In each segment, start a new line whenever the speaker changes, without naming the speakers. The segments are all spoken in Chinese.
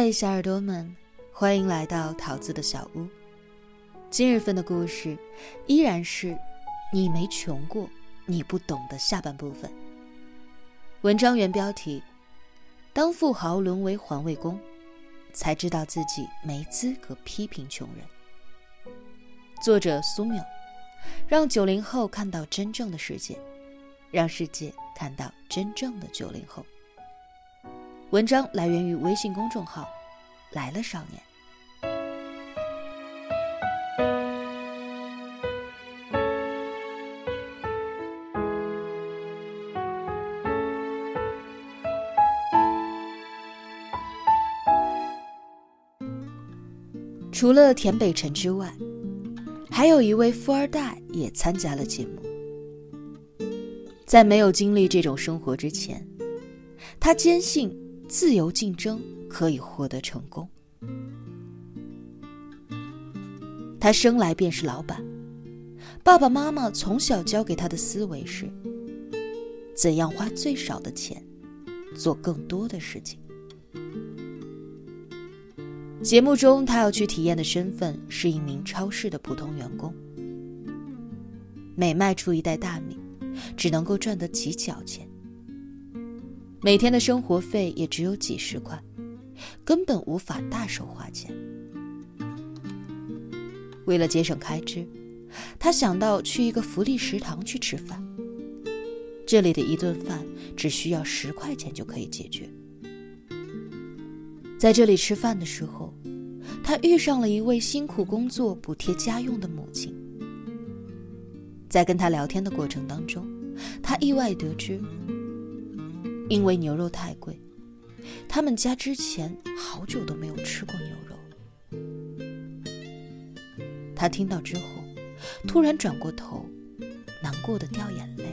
嗨，小耳朵们，欢迎来到桃子的小屋。今日份的故事依然是“你没穷过，你不懂”的下半部分。文章原标题：当富豪沦为环卫工，才知道自己没资格批评穷人。作者苏缪，让九零后看到真正的世界，让世界看到真正的九零后。文章来源于微信公众号“来了少年”。除了田北辰之外，还有一位富二代也参加了节目。在没有经历这种生活之前，他坚信。自由竞争可以获得成功。他生来便是老板，爸爸妈妈从小教给他的思维是：怎样花最少的钱，做更多的事情。节目中，他要去体验的身份是一名超市的普通员工，每卖出一袋大米，只能够赚得几角钱。每天的生活费也只有几十块，根本无法大手花钱。为了节省开支，他想到去一个福利食堂去吃饭。这里的一顿饭只需要十块钱就可以解决。在这里吃饭的时候，他遇上了一位辛苦工作补贴家用的母亲。在跟他聊天的过程当中，他意外得知。因为牛肉太贵，他们家之前好久都没有吃过牛肉。他听到之后，突然转过头，难过的掉眼泪，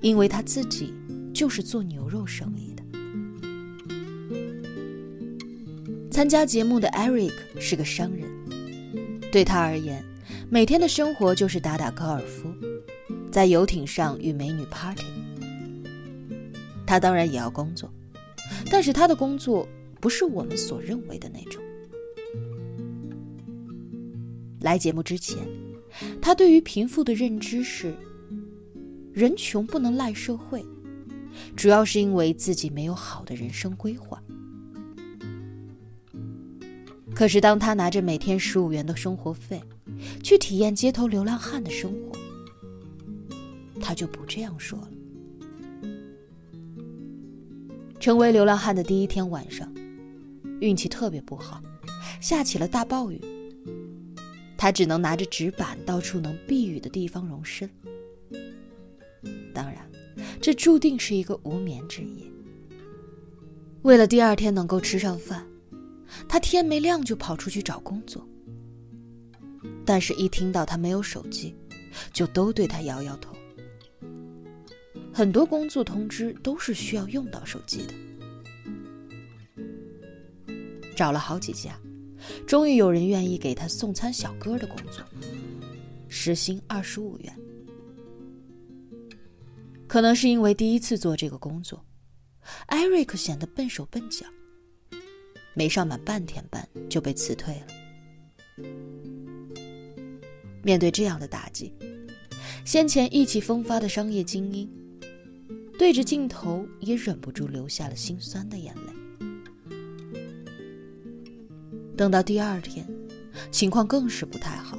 因为他自己就是做牛肉生意的。参加节目的 Eric 是个商人，对他而言，每天的生活就是打打高尔夫，在游艇上与美女 party。他当然也要工作，但是他的工作不是我们所认为的那种。来节目之前，他对于贫富的认知是：人穷不能赖社会，主要是因为自己没有好的人生规划。可是当他拿着每天十五元的生活费，去体验街头流浪汉的生活，他就不这样说了。成为流浪汉的第一天晚上，运气特别不好，下起了大暴雨。他只能拿着纸板到处能避雨的地方容身。当然，这注定是一个无眠之夜。为了第二天能够吃上饭，他天没亮就跑出去找工作。但是，一听到他没有手机，就都对他摇摇头。很多工作通知都是需要用到手机的。找了好几家，终于有人愿意给他送餐小哥的工作，时薪二十五元。可能是因为第一次做这个工作，艾瑞克显得笨手笨脚，没上满半天班就被辞退了。面对这样的打击，先前意气风发的商业精英。对着镜头，也忍不住流下了心酸的眼泪。等到第二天，情况更是不太好。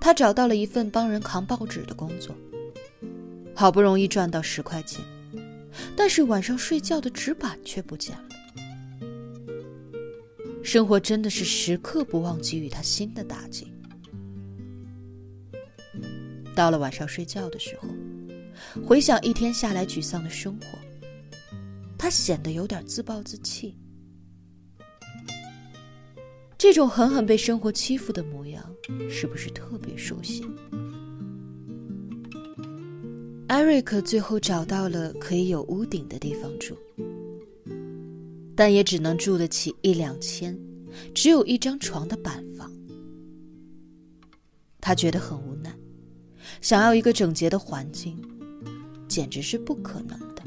他找到了一份帮人扛报纸的工作，好不容易赚到十块钱，但是晚上睡觉的纸板却不见了。生活真的是时刻不忘给予他新的打击。到了晚上睡觉的时候。回想一天下来沮丧的生活，他显得有点自暴自弃。这种狠狠被生活欺负的模样，是不是特别熟悉？艾瑞克最后找到了可以有屋顶的地方住，但也只能住得起一两千、只有一张床的板房。他觉得很无奈，想要一个整洁的环境。简直是不可能的。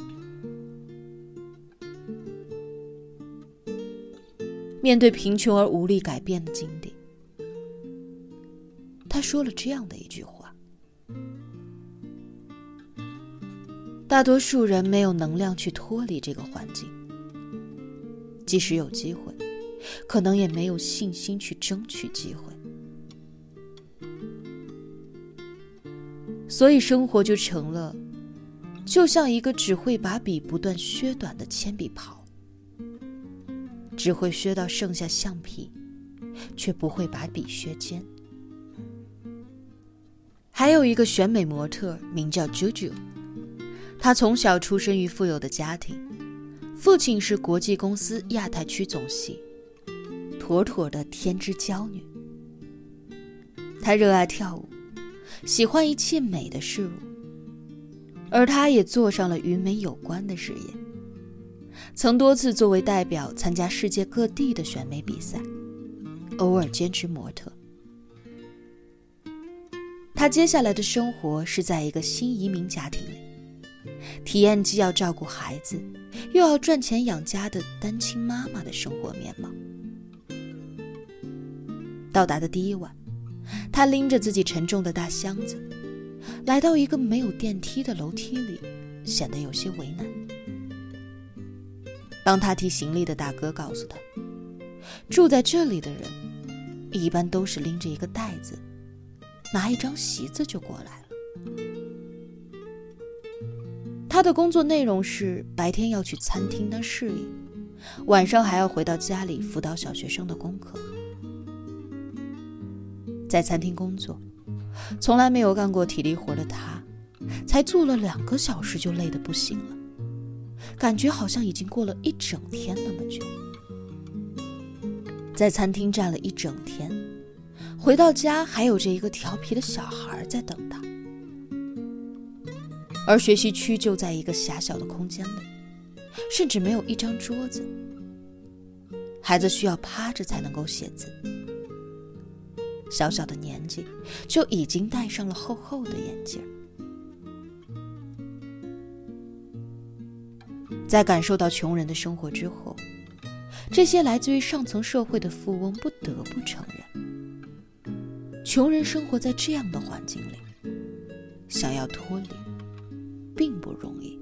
面对贫穷而无力改变的境地。他说了这样的一句话：“大多数人没有能量去脱离这个环境，即使有机会，可能也没有信心去争取机会。所以，生活就成了，就像一个只会把笔不断削短的铅笔刨，只会削到剩下橡皮，却不会把笔削尖。”还有一个选美模特，名叫 JoJo。她从小出生于富有的家庭，父亲是国际公司亚太区总席，妥妥的天之娇女。她热爱跳舞，喜欢一切美的事物，而她也做上了与美有关的事业，曾多次作为代表参加世界各地的选美比赛，偶尔兼职模特。他接下来的生活是在一个新移民家庭里，体验既要照顾孩子，又要赚钱养家的单亲妈妈的生活面貌。到达的第一晚，他拎着自己沉重的大箱子，来到一个没有电梯的楼梯里，显得有些为难。帮他提行李的大哥告诉他，住在这里的人，一般都是拎着一个袋子。拿一张席子就过来了。他的工作内容是白天要去餐厅当侍应，晚上还要回到家里辅导小学生的功课。在餐厅工作，从来没有干过体力活的他，才做了两个小时就累得不行了，感觉好像已经过了一整天那么久。在餐厅站了一整天。回到家，还有着一个调皮的小孩在等他，而学习区就在一个狭小的空间里，甚至没有一张桌子。孩子需要趴着才能够写字，小小的年纪就已经戴上了厚厚的眼镜。在感受到穷人的生活之后，这些来自于上层社会的富翁不得不承认。穷人生活在这样的环境里，想要脱离，并不容易。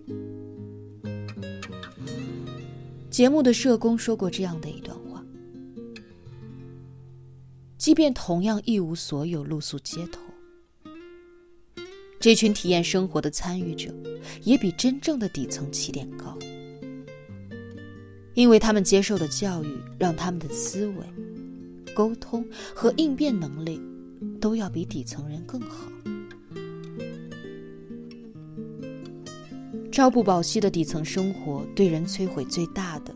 节目的社工说过这样的一段：，即便同样一无所有，露宿街头，这群体验生活的参与者，也比真正的底层起点高，因为他们接受的教育，让他们的思维、沟通和应变能力。都要比底层人更好。朝不保夕的底层生活，对人摧毁最大的，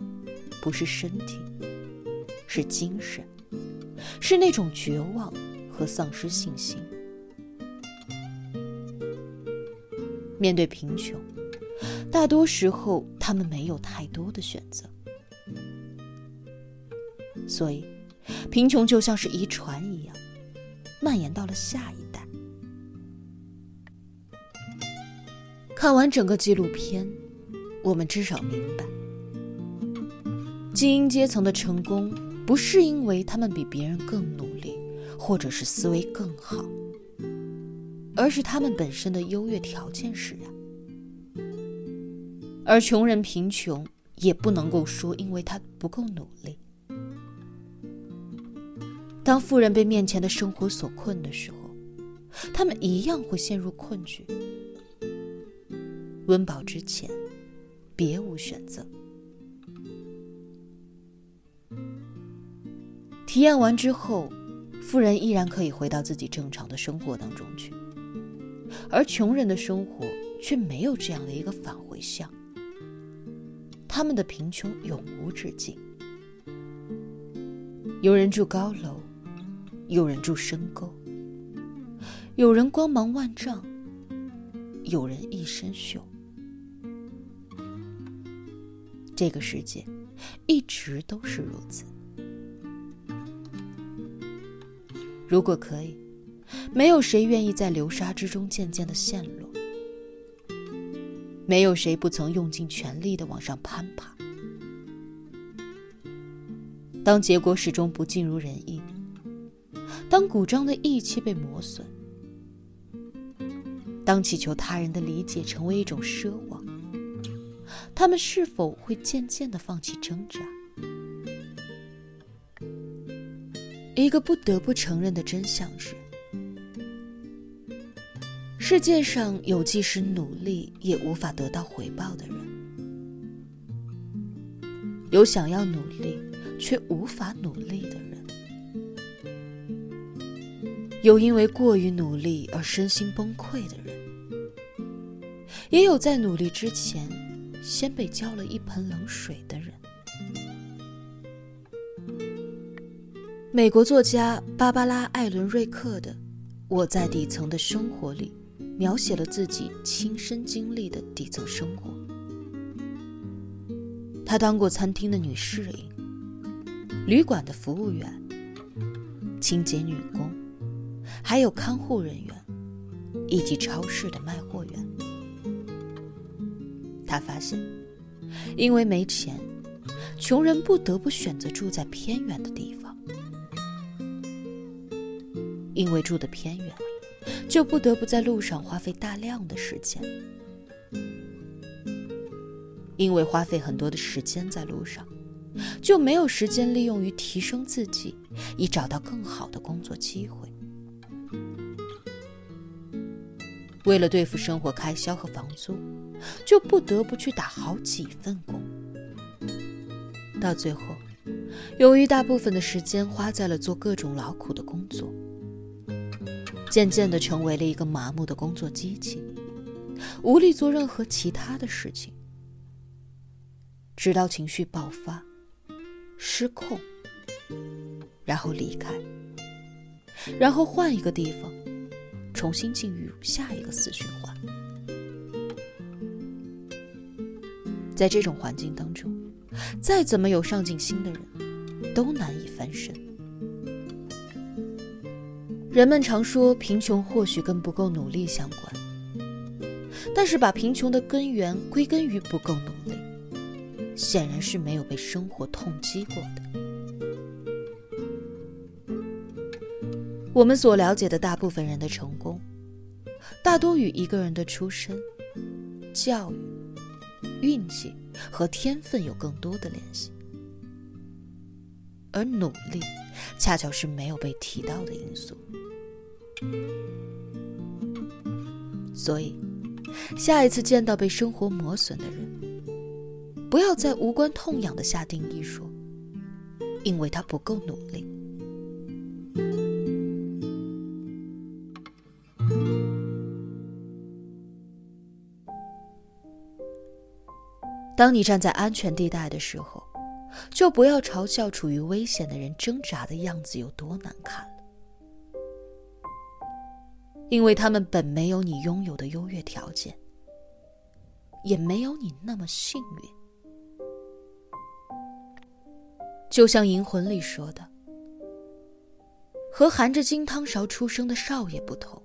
不是身体，是精神，是那种绝望和丧失信心。面对贫穷，大多时候他们没有太多的选择，所以，贫穷就像是遗传一样。蔓延到了下一代。看完整个纪录片，我们至少明白，精英阶层的成功不是因为他们比别人更努力，或者是思维更好，而是他们本身的优越条件使然。而穷人贫穷，也不能够说因为他不够努力。当富人被面前的生活所困的时候，他们一样会陷入困局。温饱之前，别无选择。体验完之后，富人依然可以回到自己正常的生活当中去，而穷人的生活却没有这样的一个返回项。他们的贫穷永无止境。有人住高楼。有人住深沟，有人光芒万丈，有人一身锈。这个世界一直都是如此。如果可以，没有谁愿意在流沙之中渐渐的陷落，没有谁不曾用尽全力的往上攀爬。当结果始终不尽如人意，当鼓章的义气被磨损，当祈求他人的理解成为一种奢望，他们是否会渐渐的放弃挣扎？一个不得不承认的真相是：世界上有即使努力也无法得到回报的人，有想要努力。却无法努力的人，有因为过于努力而身心崩溃的人，也有在努力之前先被浇了一盆冷水的人。美国作家芭芭拉·艾伦·瑞克的《我在底层的生活》里，描写了自己亲身经历的底层生活。他当过餐厅的女侍应。旅馆的服务员、清洁女工，还有看护人员，以及超市的卖货员。他发现，因为没钱，穷人不得不选择住在偏远的地方；因为住的偏远，就不得不在路上花费大量的时间；因为花费很多的时间在路上。就没有时间利用于提升自己，以找到更好的工作机会。为了对付生活开销和房租，就不得不去打好几份工。到最后，由于大部分的时间花在了做各种劳苦的工作，渐渐的成为了一个麻木的工作机器，无力做任何其他的事情，直到情绪爆发。失控，然后离开，然后换一个地方，重新进入下一个死循环。在这种环境当中，再怎么有上进心的人，都难以翻身。人们常说，贫穷或许跟不够努力相关，但是把贫穷的根源归根于不够努力。显然是没有被生活痛击过的。我们所了解的大部分人的成功，大多与一个人的出身、教育、运气和天分有更多的联系，而努力恰巧是没有被提到的因素。所以，下一次见到被生活磨损的人，不要再无关痛痒的下定义说，因为他不够努力。当你站在安全地带的时候，就不要嘲笑处于危险的人挣扎的样子有多难看，因为他们本没有你拥有的优越条件，也没有你那么幸运。就像《银魂》里说的，和含着金汤勺出生的少爷不同，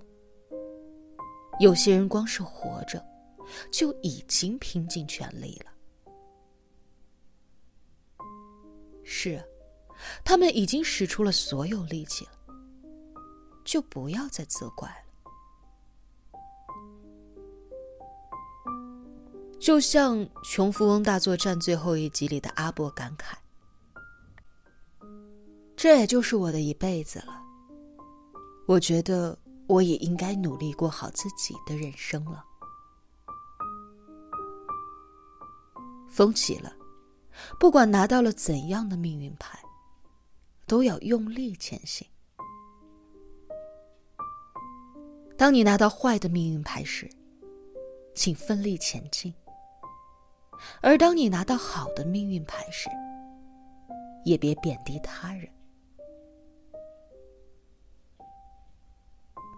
有些人光是活着，就已经拼尽全力了。是，他们已经使出了所有力气了，就不要再责怪了。就像《穷富翁大作战》最后一集里的阿伯感慨。这也就是我的一辈子了。我觉得我也应该努力过好自己的人生了。风起了，不管拿到了怎样的命运牌，都要用力前行。当你拿到坏的命运牌时，请奋力前进；而当你拿到好的命运牌时，也别贬低他人。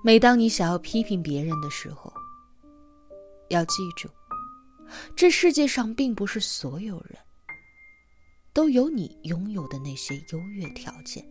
每当你想要批评别人的时候，要记住，这世界上并不是所有人都有你拥有的那些优越条件。